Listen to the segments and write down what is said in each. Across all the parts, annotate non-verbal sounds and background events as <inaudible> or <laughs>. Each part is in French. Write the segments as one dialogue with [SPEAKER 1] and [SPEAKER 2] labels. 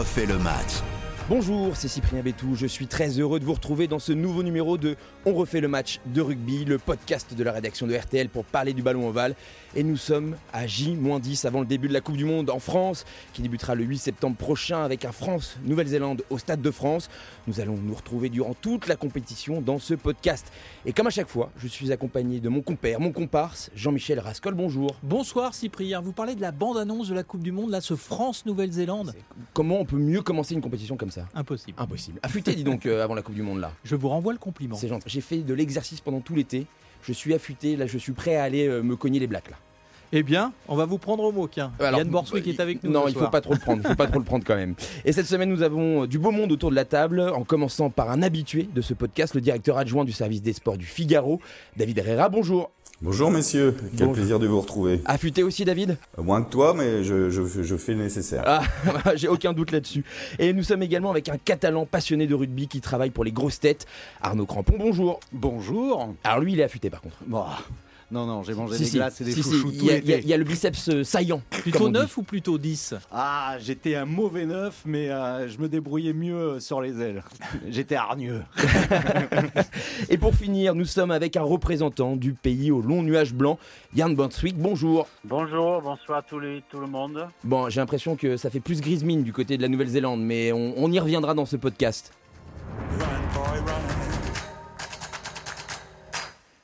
[SPEAKER 1] refait le match.
[SPEAKER 2] Bonjour, c'est Cyprien Bétou. Je suis très heureux de vous retrouver dans ce nouveau numéro de On refait le match de rugby, le podcast de la rédaction de RTL pour parler du ballon ovale. Et nous sommes à J-10 avant le début de la Coupe du Monde en France, qui débutera le 8 septembre prochain avec un France-Nouvelle-Zélande au Stade de France. Nous allons nous retrouver durant toute la compétition dans ce podcast. Et comme à chaque fois, je suis accompagné de mon compère, mon comparse, Jean-Michel Rascol. Bonjour.
[SPEAKER 3] Bonsoir Cyprien. Vous parlez de la bande-annonce de la Coupe du Monde, là, ce France-Nouvelle-Zélande.
[SPEAKER 2] Comment on peut mieux commencer une compétition comme ça?
[SPEAKER 3] Impossible.
[SPEAKER 2] Impossible. Affûté, dis donc, <laughs> euh, avant la Coupe du Monde là.
[SPEAKER 3] Je vous renvoie le compliment.
[SPEAKER 2] C'est gentil. J'ai fait de l'exercice pendant tout l'été. Je suis affûté, là, je suis prêt à aller euh, me cogner les blagues là.
[SPEAKER 3] Eh bien, on va vous prendre au mot, tiens.
[SPEAKER 2] Alors,
[SPEAKER 3] Yann Borswick
[SPEAKER 2] euh,
[SPEAKER 3] est avec nous.
[SPEAKER 2] Non,
[SPEAKER 3] ce
[SPEAKER 2] il faut
[SPEAKER 3] soir.
[SPEAKER 2] pas trop le prendre. Il faut pas trop le prendre quand même. Et cette semaine, nous avons du beau monde autour de la table, en commençant par un habitué de ce podcast, le directeur adjoint du service des sports du Figaro, David Herrera. Bonjour.
[SPEAKER 4] Bonjour messieurs, quel
[SPEAKER 2] Bonjour.
[SPEAKER 4] plaisir de vous retrouver.
[SPEAKER 2] Affûté aussi, David
[SPEAKER 4] Euh, Moins que toi, mais je, je- je fais le nécessaire.
[SPEAKER 2] Ah, <laughs> j'ai aucun doute là-dessus. Et nous sommes également avec un Catalan passionné de rugby qui travaille pour les grosses têtes, Arnaud Crampon. Bonjour.
[SPEAKER 5] Bonjour.
[SPEAKER 2] Alors lui, il est affûté par contre.
[SPEAKER 5] Bon, non, non, j'ai mangé
[SPEAKER 2] Si,
[SPEAKER 5] des
[SPEAKER 2] si.
[SPEAKER 5] glaces et des
[SPEAKER 2] Si, si,
[SPEAKER 5] chouchous
[SPEAKER 2] Il
[SPEAKER 5] tout
[SPEAKER 2] y, a- y le biceps euh, saillant.
[SPEAKER 3] Plutôt
[SPEAKER 2] on dit.
[SPEAKER 3] 9 ou plutôt 10
[SPEAKER 5] Ah, j'étais un mauvais neuf, mais euh, je me débrouillais mieux sur les ailes. <laughs> j'étais hargneux. <laughs>
[SPEAKER 2] Et pour finir, nous sommes avec un représentant du pays au long nuage blanc, Yann Bontwick. Bonjour.
[SPEAKER 6] Bonjour, bonsoir à tous les, tout le monde.
[SPEAKER 2] Bon, j'ai l'impression que ça fait plus grise mine du côté de la Nouvelle-Zélande, mais on, on y reviendra dans ce podcast.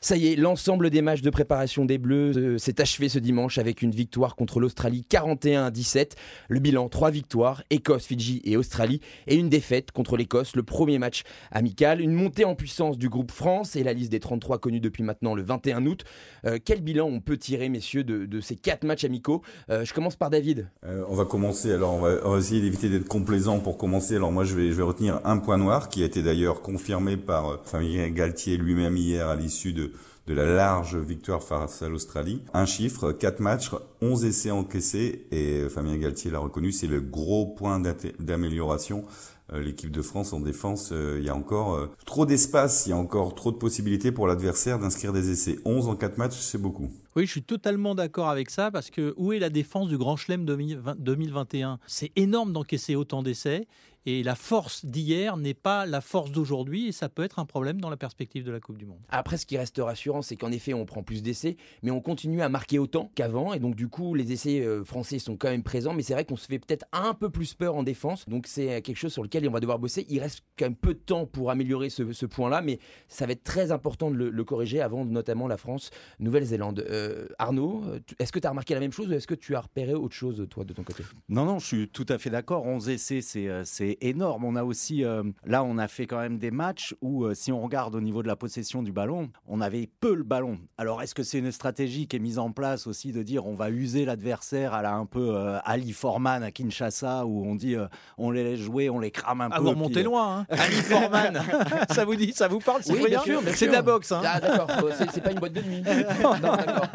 [SPEAKER 2] Ça y est, l'ensemble des matchs de préparation des Bleus euh, s'est achevé ce dimanche avec une victoire contre l'Australie 41 à 17. Le bilan 3 victoires, Écosse, Fidji et Australie, et une défaite contre l'Écosse, le premier match amical. Une montée en puissance du groupe France et la liste des 33 connus depuis maintenant le 21 août. Euh, quel bilan on peut tirer, messieurs, de, ces quatre matchs amicaux? Euh, Je commence par David.
[SPEAKER 4] On va commencer, alors on va, essayer d'éviter d'être complaisant pour commencer. Alors moi je vais, je vais retenir un point noir qui a été d'ailleurs confirmé par Fabien Galtier lui-même hier à l'issue de, de la large victoire face à l'Australie. Un chiffre, 4 matchs, 11 essais encaissés et Fabien Galtier l'a reconnu, c'est le gros point d'amélioration. Euh, L'équipe de France en défense, euh, il y a encore euh, trop d'espace, il y a encore trop de possibilités pour l'adversaire d'inscrire des essais. 11 en 4 matchs, c'est beaucoup.
[SPEAKER 3] Oui, je suis totalement d'accord avec ça parce que où est la défense du Grand Chelem 2020 2021 C'est énorme d'encaisser autant d'essais et la force d'hier n'est pas la force d'aujourd'hui et ça peut être un problème dans la perspective de la Coupe du Monde.
[SPEAKER 2] Après, ce qui reste rassurant, c'est qu'en effet, on prend plus d'essais, mais on continue à marquer autant qu'avant. Et donc, du coup, les essais euh, français sont quand même présents. Mais c'est vrai qu'on se fait peut-être un peu plus peur en défense. Donc, c'est euh, quelque chose sur lequel on va devoir bosser. Il reste quand même peu de temps pour améliorer ce, ce point-là, mais ça va être très important de le, le corriger avant, notamment la France, Nouvelle-Zélande. Euh, Arnaud, est-ce que tu as remarqué la même chose ou est-ce que tu as repéré autre chose, toi, de ton côté?
[SPEAKER 5] Non, non, je suis tout à fait d'accord. 11 essais, c'est c'est énorme. On a aussi, euh, là, on a fait quand même des matchs où, euh, si on regarde au niveau de la possession du ballon, on avait peu le ballon. Alors, est-ce que c'est une stratégie qui est mise en place aussi de dire on va user l'adversaire à la un peu euh, Ali Forman à Kinshasa où on dit on les laisse jouer, on les crame un
[SPEAKER 3] À
[SPEAKER 5] peu.
[SPEAKER 3] vous
[SPEAKER 5] puis,
[SPEAKER 3] remontez
[SPEAKER 5] euh,
[SPEAKER 3] loin, hein Ali Forman <laughs> Ça vous dit, ça vous parle
[SPEAKER 2] Oui,
[SPEAKER 3] Cyprien
[SPEAKER 2] bien sûr, bien
[SPEAKER 3] C'est
[SPEAKER 2] sûr.
[SPEAKER 3] de la boxe, hein
[SPEAKER 2] Ah, d'accord, c'est- c'est pas une boîte de nuit. <laughs> Non, d'accord.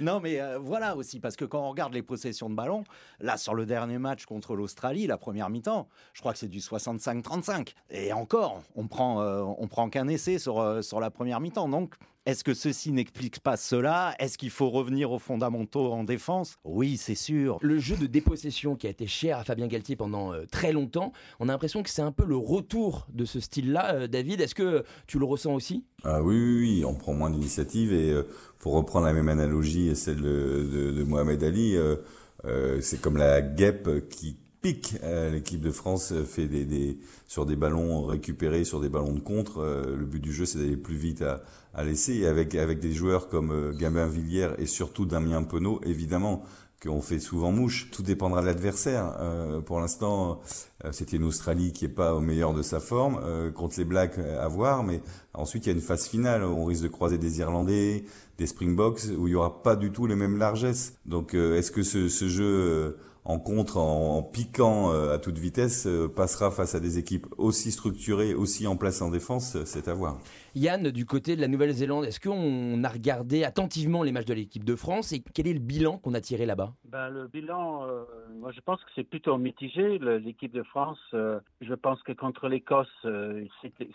[SPEAKER 5] Non, mais euh, voilà aussi, parce que quand on regarde les possessions de ballon, là, sur le dernier match contre l'Australie, la première mi-temps, je crois que c'est du 65-35. Et encore, on prend, euh, on prend qu'un essai sur, euh, sur la première mi-temps. Donc, est-ce que ceci n'explique pas cela? Est-ce qu'il faut revenir aux fondamentaux en défense? Oui, c'est sûr.
[SPEAKER 2] Le jeu de dépossession qui a été cher à Fabien Galtier pendant euh, très longtemps, on a l'impression que c'est un peu le retour de ce style-là. Euh, David, est-ce que tu le ressens aussi?
[SPEAKER 4] Ah oui, oui, oui, on prend moins d'initiative et euh, pour reprendre la même analogie et celle de, de, de Mohamed Ali, euh, euh, c'est comme la guêpe qui pique. Euh, L'équipe de France fait des, des sur des ballons récupérés, sur des ballons de contre. euh, le but du jeu, c'est d'aller plus vite à, à l'essai. Et avec avec des joueurs comme euh, Gabin Villière et surtout Damien Penaud, évidemment qu'on fait souvent mouche. Tout dépendra de l'adversaire. Euh, pour l'instant, euh, c'était une Australie qui est pas au meilleur de sa forme. Euh, contre les Blacks, euh, à voir. Mais ensuite, il y a une phase finale. On risque de croiser des Irlandais, des Springboks, où il y aura pas du tout les mêmes largesses. Donc, euh, est-ce que ce, ce jeu euh, en contre, en, piquant euh, à toute vitesse, euh, passera face à des équipes aussi structurées, aussi en place en défense C'est à voir.
[SPEAKER 2] Yann, du côté de la Nouvelle-Zélande, est-ce qu'on a regardé attentivement les matchs de l'équipe de France et quel est le bilan qu'on a tiré là-bas?
[SPEAKER 6] Ben, Le bilan, euh, moi je pense que c'est plutôt mitigé. L'équipe de France, euh, je pense que contre l'Écosse, euh,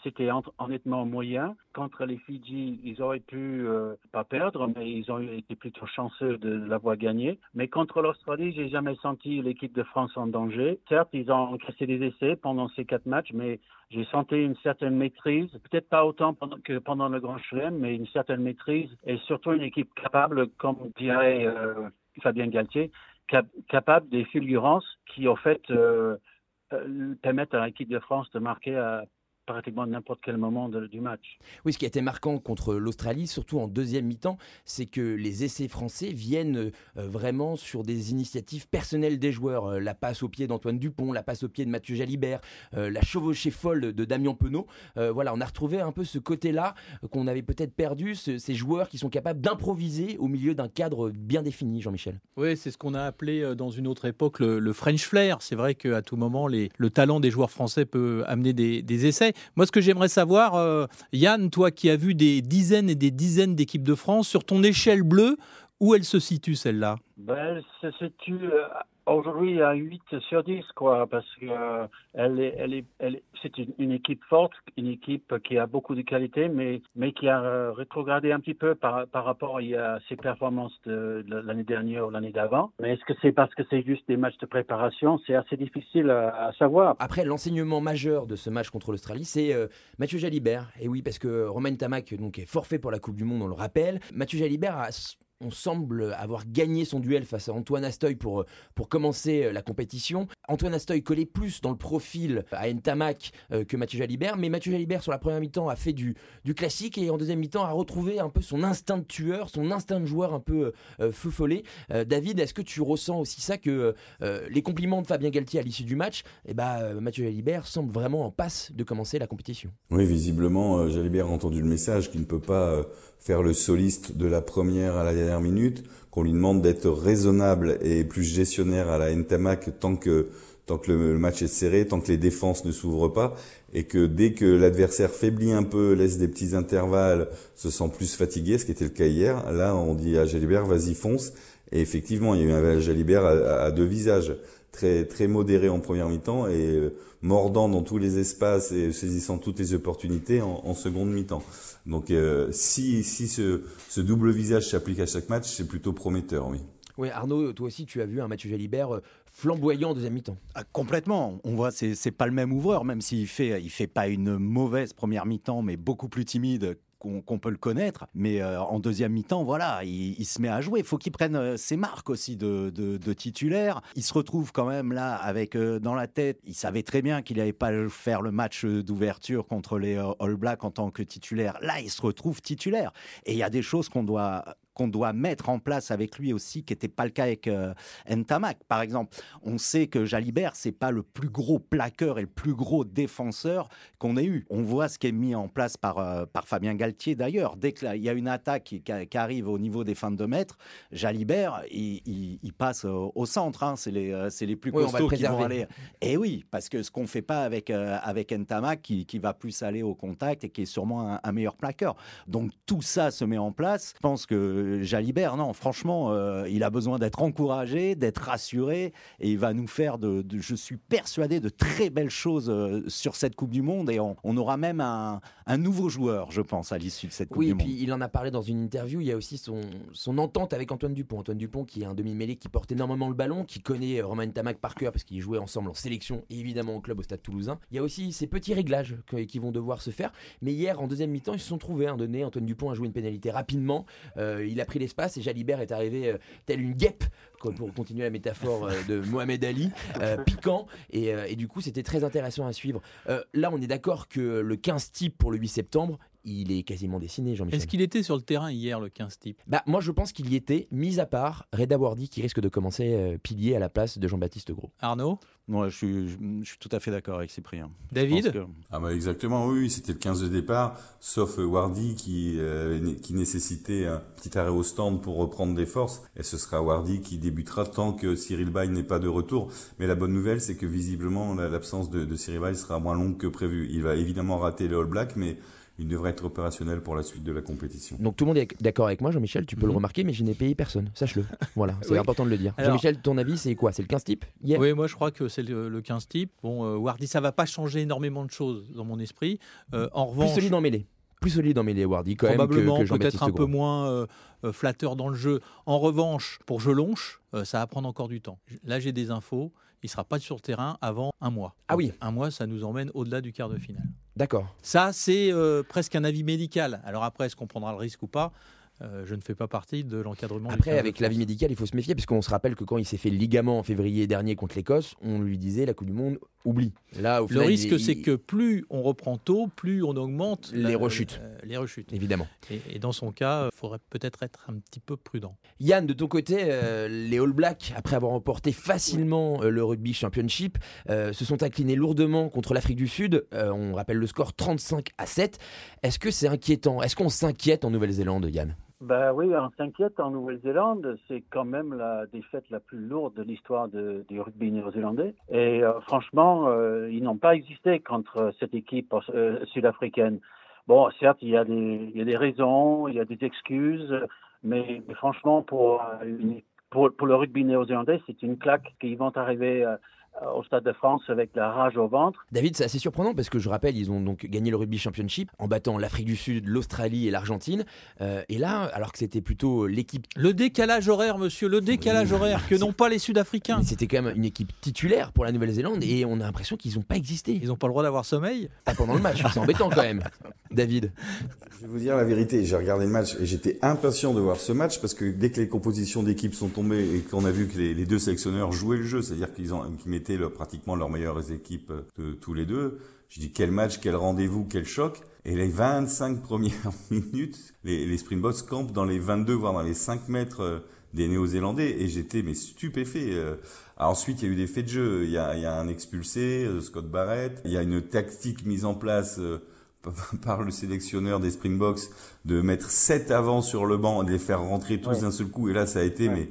[SPEAKER 6] c'était honnêtement moyen. Contre les Fidji, ils auraient pu pas perdre, mais ils ont été plutôt chanceux de l'avoir gagné. Mais contre l'Australie, j'ai jamais senti l'équipe de France en danger. Certes, ils ont encaissé des essais pendant ces quatre matchs, mais j'ai senti une certaine maîtrise, peut-être pas autant que pendant le Grand Chelem, mais une certaine maîtrise et surtout une équipe capable, comme dirait euh, Fabien Galtier, capable des fulgurances qui, au fait, euh, euh, permettent à l'équipe de France de marquer à pratiquement n'importe quel moment du match.
[SPEAKER 2] Oui, ce qui a été marquant contre l'Australie, surtout en deuxième mi-temps, c'est que les essais français viennent euh, vraiment sur des initiatives personnelles des joueurs. Euh, la passe au pied d'Antoine Dupont, la passe au pied de Mathieu Jalibert, euh, la chevauchée folle de Damien Penaud. voilà, on a retrouvé un peu ce côté-là qu'on avait peut-être perdu, ces joueurs qui sont capables d'improviser au milieu d'un cadre bien défini, Jean-Michel.
[SPEAKER 3] Oui, c'est ce qu'on a appelé dans une autre époque le, French flair. C'est vrai qu'à tout moment, les, le talent des joueurs français peut amener des, des essais. Moi, ce que j'aimerais savoir, euh, Yann, toi qui as vu des dizaines et des dizaines d'équipes de France, sur ton échelle bleue, où elle se situe celle-là?
[SPEAKER 6] Ben, Elle se situe euh, aujourd'hui à 8 sur 10, quoi, parce que euh, c'est une, équipe forte, une équipe qui a beaucoup de qualités, mais, mais qui a euh, rétrogradé un petit peu par, par rapport à ses performances de, l'année dernière ou l'année d'avant. Mais est-ce que c'est parce que c'est juste des matchs de préparation? C'est assez difficile à, savoir.
[SPEAKER 2] Après, l'enseignement majeur de ce match contre l'Australie, c'est euh, Mathieu Jalibert. Et oui, parce que Romain Tamac donc, est forfait pour la Coupe du Monde, on le rappelle. Mathieu Jalibert a on semble avoir gagné son duel face à Antoine Astoy pour, pour commencer euh, la compétition. Antoine Astoy collait plus dans le profil à Ntamak euh, que Mathieu Jalibert, mais Mathieu Jalibert sur la première mi-temps a fait du, classique et en deuxième mi-temps a retrouvé un peu son instinct de tueur, son instinct de joueur un peu euh, feu follet. David, est-ce que tu ressens aussi ça que les compliments de Fabien Galtier à l'issue du match, eh ben, Mathieu Jalibert semble vraiment en passe de commencer la compétition?
[SPEAKER 4] Oui, visiblement, Jalibert a entendu le message qu'il ne peut pas faire le soliste de la première à la dernière minute, qu'on lui demande d'être raisonnable et plus gestionnaire à la Ntamak tant que tant que le, match est serré, tant que les défenses ne s'ouvrent pas, et que dès que l'adversaire faiblit un peu, laisse des petits intervalles, se sent plus fatigué, ce qui était le cas hier, là on dit à Jalibert, vas-y fonce, et effectivement il y a eu un Jalibert à deux visages très très modéré en première mi-temps et euh, mordant dans tous les espaces et saisissant toutes les opportunités en, seconde mi-temps. Donc euh, si si ce, ce double visage s'applique à chaque match, c'est plutôt prometteur, oui.
[SPEAKER 2] Oui, Arnaud, toi aussi, tu as vu un Mathieu Jalibert euh, flamboyant en deuxième mi-temps.
[SPEAKER 5] Ah, complètement. On voit, c'est c'est pas le même ouvreur, même s'il fait il fait pas une mauvaise première mi-temps, mais beaucoup plus timide qu'on peut le connaître. Mais euh, en deuxième mi-temps, voilà, il, se met à jouer. Il faut qu'il prenne euh, ses marques aussi de, de, titulaire. Il se retrouve quand même là avec euh, dans la tête. Il savait très bien qu'il n'allait pas faire le match d'ouverture contre les All Blacks en tant que titulaire. Là, il se retrouve titulaire. Et il y a des choses qu'on doit qu'on doit mettre en place avec lui aussi, qui n'était pas le cas avec euh, Ntamak. Par exemple, on sait que Jalibert, c'est pas le plus gros plaqueur et le plus gros défenseur qu'on ait eu. On voit ce qui est mis en place par, euh, par Fabien Galtier d'ailleurs. Dès qu'il y a une attaque qui, qui, arrive au niveau des fins de mètres, Jalibert, il, il, passe au, centre. Hein. C'est les, euh, les plus costauds qui vont aller. Et oui, parce que ce qu'on fait pas avec, avec Ntamak, qui, qui, va plus aller au contact et qui est sûrement un, un meilleur plaqueur. Donc tout ça se met en place. Je pense que Jalibert, non, franchement, euh, il a besoin d'être encouragé, d'être rassuré, et il va nous faire, de, je suis persuadé, de très belles choses euh, sur cette Coupe du Monde, et on, aura même un, nouveau joueur, je pense, à l'issue de cette Coupe
[SPEAKER 2] du
[SPEAKER 5] Monde.
[SPEAKER 2] Oui, puis il en a parlé dans une interview, il y a aussi son, son entente avec Antoine Dupont. Antoine Dupont, qui est un demi-mêlée qui porte énormément le ballon, qui connaît euh, Romain Tamac par cœur, parce qu'ils jouaient ensemble en sélection, et évidemment au club au Stade Toulousain. Il y a aussi ces petits réglages qui vont devoir se faire, mais hier, en deuxième mi-temps, ils se sont trouvés un donné. Antoine Dupont a joué une pénalité rapidement, il a pris l'espace, et Jalibert est arrivé euh, tel une guêpe, pour continuer la métaphore euh, de Mohamed Ali, euh, <laughs> piquant. Et, du coup, c'était très intéressant à suivre. là, on est d'accord que le 15 type pour le 8 septembre, il est quasiment dessiné, Jean-Michel.
[SPEAKER 3] Est-ce qu'il était sur le terrain hier, le 15 type
[SPEAKER 2] bah, Moi, je pense qu'il y était, mis à part Reda Wardi, qui risque de commencer euh, pilier à la place de Jean-Baptiste Gros.
[SPEAKER 3] Arnaud?
[SPEAKER 5] Moi, je suis, je, suis tout à fait d'accord avec Cyprien.
[SPEAKER 3] David?
[SPEAKER 4] ah bah Exactement, oui, c'était le 15 de départ, sauf Wardy qui, euh, qui nécessitait un petit arrêt au stand pour reprendre des forces. Et ce sera Wardy qui débutera tant que Cyril Bay n'est pas de retour. Mais la bonne nouvelle, c'est que visiblement, l'absence de, de Cyril Bay sera moins longue que prévu. Il va évidemment rater le All Black, mais il devrait être opérationnel pour la suite de la compétition.
[SPEAKER 2] Donc tout le monde est d'accord avec moi, Jean-Michel, tu peux le
[SPEAKER 3] Mhm.
[SPEAKER 2] remarquer, mais je n'ai payé personne, sache-le. <laughs> Voilà, c'est
[SPEAKER 3] Oui.
[SPEAKER 2] important de le dire.
[SPEAKER 3] Alors-
[SPEAKER 2] Jean-Michel, ton avis, c'est quoi? C'est le 15 type
[SPEAKER 3] Oui, moi je crois que c'est le, le 15 type. Bon, euh, Wardy, ça va pas changer énormément de choses dans mon esprit. Euh, en
[SPEAKER 2] Plus
[SPEAKER 3] revanche,
[SPEAKER 2] solide en mêlée. Plus solide en mêlée, Wardy, quand même, que,
[SPEAKER 3] probablement
[SPEAKER 2] que
[SPEAKER 3] peut-être un peu moins euh, euh, flatteur dans le jeu. En revanche, pour Jelonche, euh, ça va prendre encore du temps. Là, j'ai des infos. Il sera pas sur le terrain avant un mois.
[SPEAKER 2] Ah oui.
[SPEAKER 3] Un mois, ça nous emmène au-delà du quart de finale.
[SPEAKER 2] D'accord.
[SPEAKER 3] Ça, c'est presque un avis médical. Alors après, est-ce qu'on prendra le risque ou pas? Euh, Je ne fais pas partie de l'encadrement.
[SPEAKER 2] Après,
[SPEAKER 3] 15 de
[SPEAKER 2] avec l'avis médical, il faut se méfier, parce qu'on se rappelle que quand il s'est fait le ligament en février dernier contre l'Écosse, on lui disait la Coupe du Monde, oublie. Là, au
[SPEAKER 3] Le
[SPEAKER 2] final,
[SPEAKER 3] risque,
[SPEAKER 2] il-
[SPEAKER 3] c'est que plus on reprend tôt, plus on augmente
[SPEAKER 2] Les rechutes.
[SPEAKER 3] euh, les rechutes.
[SPEAKER 2] Évidemment.
[SPEAKER 3] Et, et dans son cas, il faudrait peut-être être un petit peu prudent.
[SPEAKER 2] Yann, de ton côté, euh, les All Blacks, après avoir remporté facilement le Rugby Championship, se sont inclinés lourdement contre l'Afrique du Sud. On rappelle le score 35 à 7. Est-ce que c'est inquiétant? Est-ce qu'on s'inquiète en Nouvelle-Zélande, Yann?
[SPEAKER 6] Ben oui, on s'inquiète en Nouvelle-Zélande. C'est quand même la défaite la plus lourde de l'histoire du rugby néo-zélandais. Et euh, franchement, euh, ils n'ont pas existé contre cette équipe euh, sud-africaine. Bon, certes, il y, a des, raisons, il y a des excuses, mais, franchement, pour, pour, le rugby néo-zélandais, c'est une claque qu'ils vont arriver au Stade de France avec la rage au ventre.
[SPEAKER 2] David, c'est assez surprenant parce que je rappelle, ils ont donc gagné le Rugby Championship en battant l'Afrique du Sud, l'Australie et l'Argentine. Euh, et là, alors que c'était plutôt l'équipe
[SPEAKER 3] Le décalage horaire, monsieur, le décalage
[SPEAKER 2] Oui.
[SPEAKER 3] horaire que <laughs> n'ont pas les Sud-Africains.
[SPEAKER 2] C'était quand même une équipe titulaire pour la Nouvelle-Zélande et on a l'impression qu'ils n'ont pas existé
[SPEAKER 3] Ils n'ont pas le droit d'avoir sommeil?
[SPEAKER 2] Pas pendant le match. C'est embêtant quand même. <laughs> David.
[SPEAKER 4] Je vais vous dire la vérité, j'ai regardé le match et j'étais impatient de voir ce match parce que dès que les compositions d'équipes sont tombées et qu'on a vu que les, les deux sélectionneurs jouaient le jeu, c'est-à-dire qu'ils ont qu'ils pratiquement leurs meilleures équipes de tous les deux, je dis quel match, quel rendez-vous, quel choc. Et les 25 <laughs> premières minutes, les, les Springboks campent dans les 22 voire dans les 5 mètres euh, des Néo-Zélandais et j'étais mais stupéfait. euh. Alors ensuite, il y a eu des faits de jeu. Il y a, il y a un expulsé, euh, Scott Barrett. Il y a une tactique mise en place euh, <laughs> par le sélectionneur des Springboks de mettre 7 avant sur le banc et de les faire rentrer tous
[SPEAKER 6] Ouais.
[SPEAKER 4] d'un seul coup. Et là, ça a été
[SPEAKER 6] Ouais.
[SPEAKER 4] mais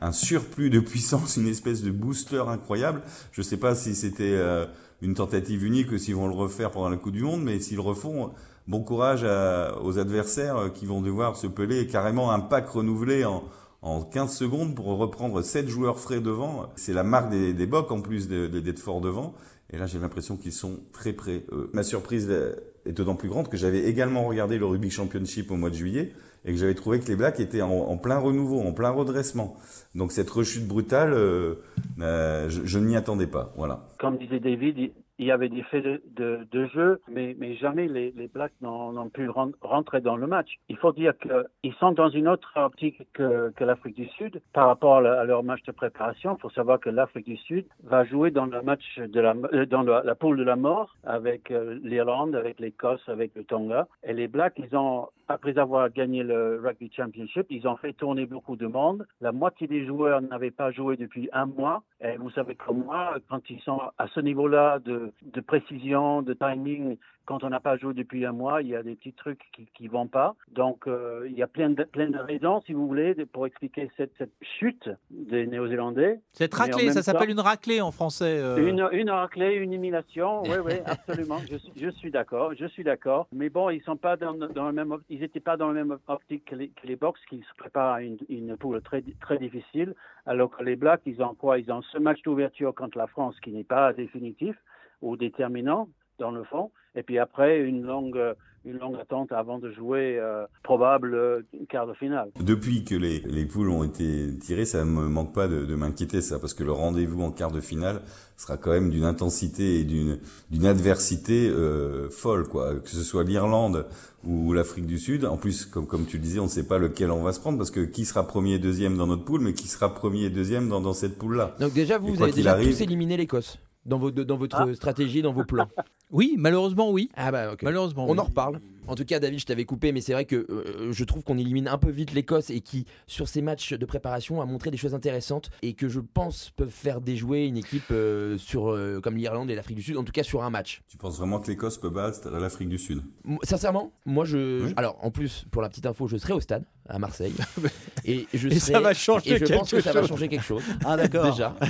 [SPEAKER 4] un surplus de puissance, une espèce de booster incroyable. Je sais pas si c'était euh, une tentative unique ou s'ils vont le refaire pendant la Coupe du Monde, mais s'ils le refont, bon courage à- aux adversaires euh, qui vont devoir se peler carrément un pack renouvelé en, en 15 secondes pour reprendre 7 joueurs frais devant. C'est la marque des, des Bocs en plus de- de- d'être fort devant. Et là, j'ai l'impression qu'ils sont très près. Euh, ma surprise euh, est d'autant plus grande que j'avais également regardé le Rugby Championship au mois de juillet et que j'avais trouvé que les Blacks étaient en, plein renouveau, en plein redressement. Donc cette rechute brutale, euh, euh, je, je n'y attendais pas. Voilà.
[SPEAKER 6] comme disait David, il- y avait des faits de, jeu, mais, mais jamais les, Blacks n'ont pu ren- rentrer dans le match. Il faut dire qu'ils sont dans une autre optique que, que l'Afrique du Sud par rapport à, leur match de préparation. Il faut savoir que l'Afrique du Sud va jouer dans le match de la, euh, dans la poule de la mort avec euh, l'Irlande, avec l'Écosse, avec le Tonga. Et les Blacks, ils ont, après avoir gagné le Rugby Championship, ils ont fait tourner beaucoup de monde. La moitié des joueurs n'avaient pas joué depuis un mois. Et vous savez comme moi, quand ils sont à ce niveau-là de, de précision, de timing, quand on n'a pas joué depuis un mois, il y a des petits trucs qui qui vont pas. Donc, euh, il y a plein de, plein de raisons, si vous voulez, pour expliquer cette, cette chute des Néo-Zélandais.
[SPEAKER 3] Cette raclée, ça s'appelle une raclée en français. euh.
[SPEAKER 6] Une, une raclée, une humiliation, oui, oui, <laughs> absolument. Je, suis- d'accord, je suis d'accord. Mais bon, ils sont pas dans, dans le même, op- ils étaient pas dans le même optique que les, que les Box, qui se préparent à une, une poule très, très difficile. Alors que les Blacks, ils ont quoi Ils ont ce match d'ouverture contre la France qui n'est pas définitif ou déterminant dans le fond. Et puis après, une longue, une longue attente avant de jouer euh, probable euh, quart de finale.
[SPEAKER 4] Depuis que les, les poules ont été tirées, ça me manque pas de, de m'inquiéter ça, parce que le rendez-vous en quart de finale sera quand même d'une intensité et d'une d'une adversité euh, folle, quoi. Que ce soit l'Irlande ou l'Afrique du Sud. En plus, comme comme tu le disais, on ne sait pas lequel on va se prendre, parce que qui sera premier et deuxième dans notre poule, mais qui sera premier et deuxième dans, dans cette poule-là.
[SPEAKER 2] Donc déjà, vous, avez déjà
[SPEAKER 4] arrive-
[SPEAKER 2] tous éliminé l'Écosse dans, vos, dans votre stratégie, dans vos plans. <laughs>
[SPEAKER 3] Oui, malheureusement, oui.
[SPEAKER 2] Ah bah ok.
[SPEAKER 3] Malheureusement.
[SPEAKER 2] On
[SPEAKER 3] oui.
[SPEAKER 2] en reparle. En tout cas, David, je t'avais coupé, mais c'est vrai que euh, je trouve qu'on élimine un peu vite l'Écosse et qui, sur ces matchs de préparation, a montré des choses intéressantes et que je pense peuvent faire déjouer une équipe euh, sur, euh, comme l'Irlande et l'Afrique du Sud, en tout cas sur un match.
[SPEAKER 4] Tu penses vraiment que l'Écosse peut battre l'Afrique du Sud?
[SPEAKER 2] M- Sincèrement, moi je.
[SPEAKER 4] Oui.
[SPEAKER 2] Alors, en plus, pour la petite info, je serai au stade à Marseille <laughs> et je
[SPEAKER 3] Et
[SPEAKER 2] serai-
[SPEAKER 3] ça va changer
[SPEAKER 2] et je pense que
[SPEAKER 3] quelque
[SPEAKER 2] ça va
[SPEAKER 3] chose.
[SPEAKER 2] changer quelque chose. <laughs>
[SPEAKER 5] Ah d'accord.
[SPEAKER 2] Déjà. <laughs>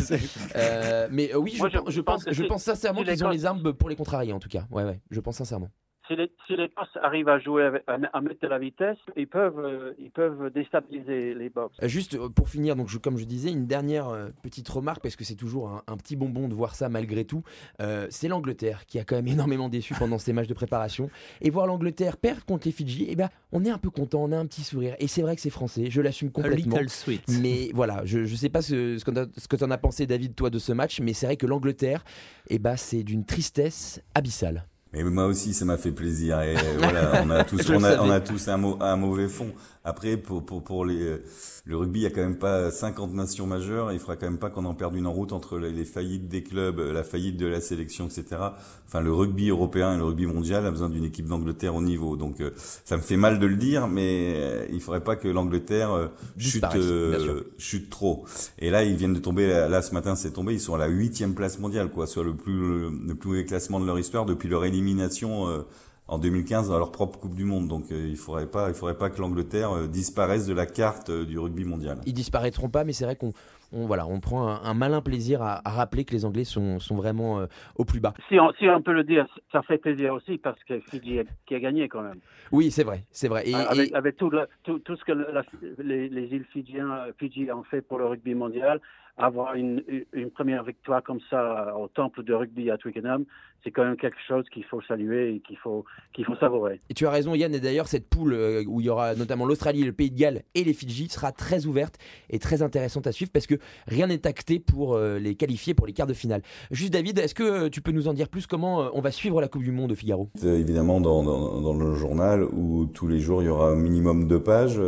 [SPEAKER 2] Euh, mais euh, oui, je,
[SPEAKER 6] Moi, je
[SPEAKER 2] pense- je
[SPEAKER 6] pense
[SPEAKER 2] pense,
[SPEAKER 6] que
[SPEAKER 2] je
[SPEAKER 6] c'est-
[SPEAKER 2] pense sincèrement
[SPEAKER 6] si
[SPEAKER 2] qu'ils ont les armes pour les contrarier, en tout cas. Ouais, ouais, je pense sincèrement.
[SPEAKER 6] Si les, si les Écosse arrivent à jouer, avec, à, à, mettre de la vitesse, ils peuvent, euh, ils peuvent déstabiliser les box.
[SPEAKER 2] Euh, juste euh, pour finir, donc je, comme je disais, une dernière petite remarque, parce que c'est toujours un, un, petit bonbon de voir ça malgré tout. Euh, c'est l'Angleterre qui a quand même <laughs> énormément déçu pendant ces matchs de préparation. Et voir l'Angleterre perdre contre les Fidji, eh ben, on est un peu content, on a un petit sourire. Et c'est vrai que c'est français, je l'assume complètement.
[SPEAKER 3] A little sweet.
[SPEAKER 2] Mais voilà, je ne sais pas ce, ce que tu en as pensé, David, toi, de ce match, mais c'est vrai que l'Angleterre, eh ben, c'est d'une tristesse abyssale.
[SPEAKER 4] Mais moi aussi, ça m'a fait plaisir. Et <laughs> voilà, on a tous, on a, on a, tous un, un, mauvais fond. Après, pour, pour, pour les, le rugby, il y a quand même pas 50 nations majeures. Il faudra quand même pas qu'on en perde une en route entre les, les, faillites des clubs, la faillite de la sélection, etc. Enfin, le rugby européen et le rugby mondial a besoin d'une équipe d'Angleterre au niveau. Donc, euh, ça me fait mal de le dire, mais euh, il faudrait pas que l'Angleterre euh, chute, chute trop. Et là, ils viennent de tomber. Là, ce matin, c'est tombé. Ils sont à la huitième place mondiale, quoi, soit le plus le plus mauvais classement de leur histoire depuis leur élimination en 2015 dans leur propre Coupe du Monde. Donc euh, il faudrait pas, il faudrait pas que l'Angleterre euh, disparaisse de la carte euh, du rugby mondial.
[SPEAKER 2] Ils disparaîtront pas, mais c'est vrai qu'on on, voilà, on prend un, un malin plaisir à, à, rappeler que les Anglais sont, sont vraiment euh, au plus bas.
[SPEAKER 6] Si on, si on, peut le dire, ça fait plaisir aussi parce que Fidji a, qui a gagné quand même.
[SPEAKER 2] Oui, c'est vrai, c'est vrai.
[SPEAKER 6] Et, avec, et... avec tout, le, tout, tout, ce que la, les, les, îles Fidjiens, Fidji ont fait pour le rugby mondial, avoir une, une, première victoire comme ça au temple de rugby à Twickenham, c'est quand même quelque chose qu'il faut saluer et qu'il faut, qu'il faut savourer.
[SPEAKER 2] Et tu as raison Yann, et d'ailleurs cette poule euh, où il y aura notamment l'Australie, le Pays de Galles et les Fidji sera très ouverte et très intéressante à suivre parce que rien n'est acté pour euh, les qualifier pour les quarts de finale. Juste David, est-ce que euh, tu peux nous en dire plus comment on va suivre la Coupe du Monde au Figaro?
[SPEAKER 4] Évidemment dans, dans, dans, le journal où tous les jours il y aura un minimum deux pages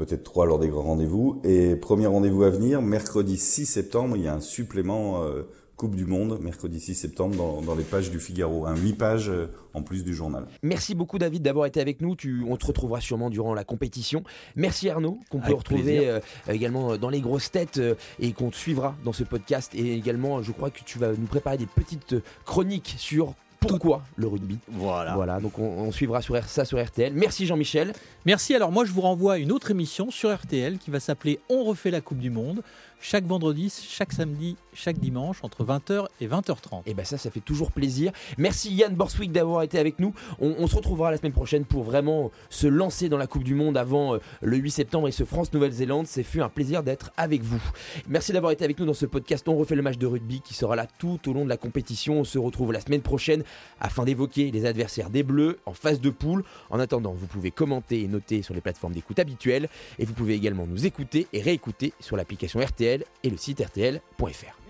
[SPEAKER 4] peut-être trois lors des grands rendez-vous. Et premier rendez-vous à venir, mercredi 6 septembre, il y a un supplément euh, Coupe du Monde, mercredi 6 septembre, dans, dans les pages du Figaro. Un 8 pages euh, en plus du journal.
[SPEAKER 2] Merci beaucoup David d'avoir été avec nous. Tu, on te retrouvera sûrement durant la compétition. Merci Arnaud, qu'on peut retrouver euh, également dans les grosses têtes euh, et qu'on te suivra dans ce podcast. Et également, je crois que tu vas nous préparer des petites chroniques sur pourquoi le rugby.
[SPEAKER 5] Voilà.
[SPEAKER 2] Voilà, donc on, on suivra sur, ça sur RTL. Merci Jean-Michel.
[SPEAKER 3] Merci. Alors moi, je vous renvoie à une autre émission sur RTL qui va s'appeler On refait la Coupe du Monde chaque vendredi, chaque samedi, chaque dimanche entre 20h et 20h30.
[SPEAKER 2] Et ben ça, ça fait toujours plaisir. Merci Yann Borswick d'avoir été avec nous. On, se retrouvera la semaine prochaine pour vraiment se lancer dans la Coupe du Monde avant euh, le 8 septembre et ce France-Nouvelle-Zélande. C'est fut un plaisir d'être avec vous. Merci d'avoir été avec nous dans ce podcast. On refait le match de rugby qui sera là tout au long de la compétition. On se retrouve la semaine prochaine afin d'évoquer les adversaires des Bleus en phase de poule. En attendant, vous pouvez commenter et noter sur les plateformes d'écoute habituelles et vous pouvez également nous écouter et réécouter sur l'application RTL et le site rtl.fr.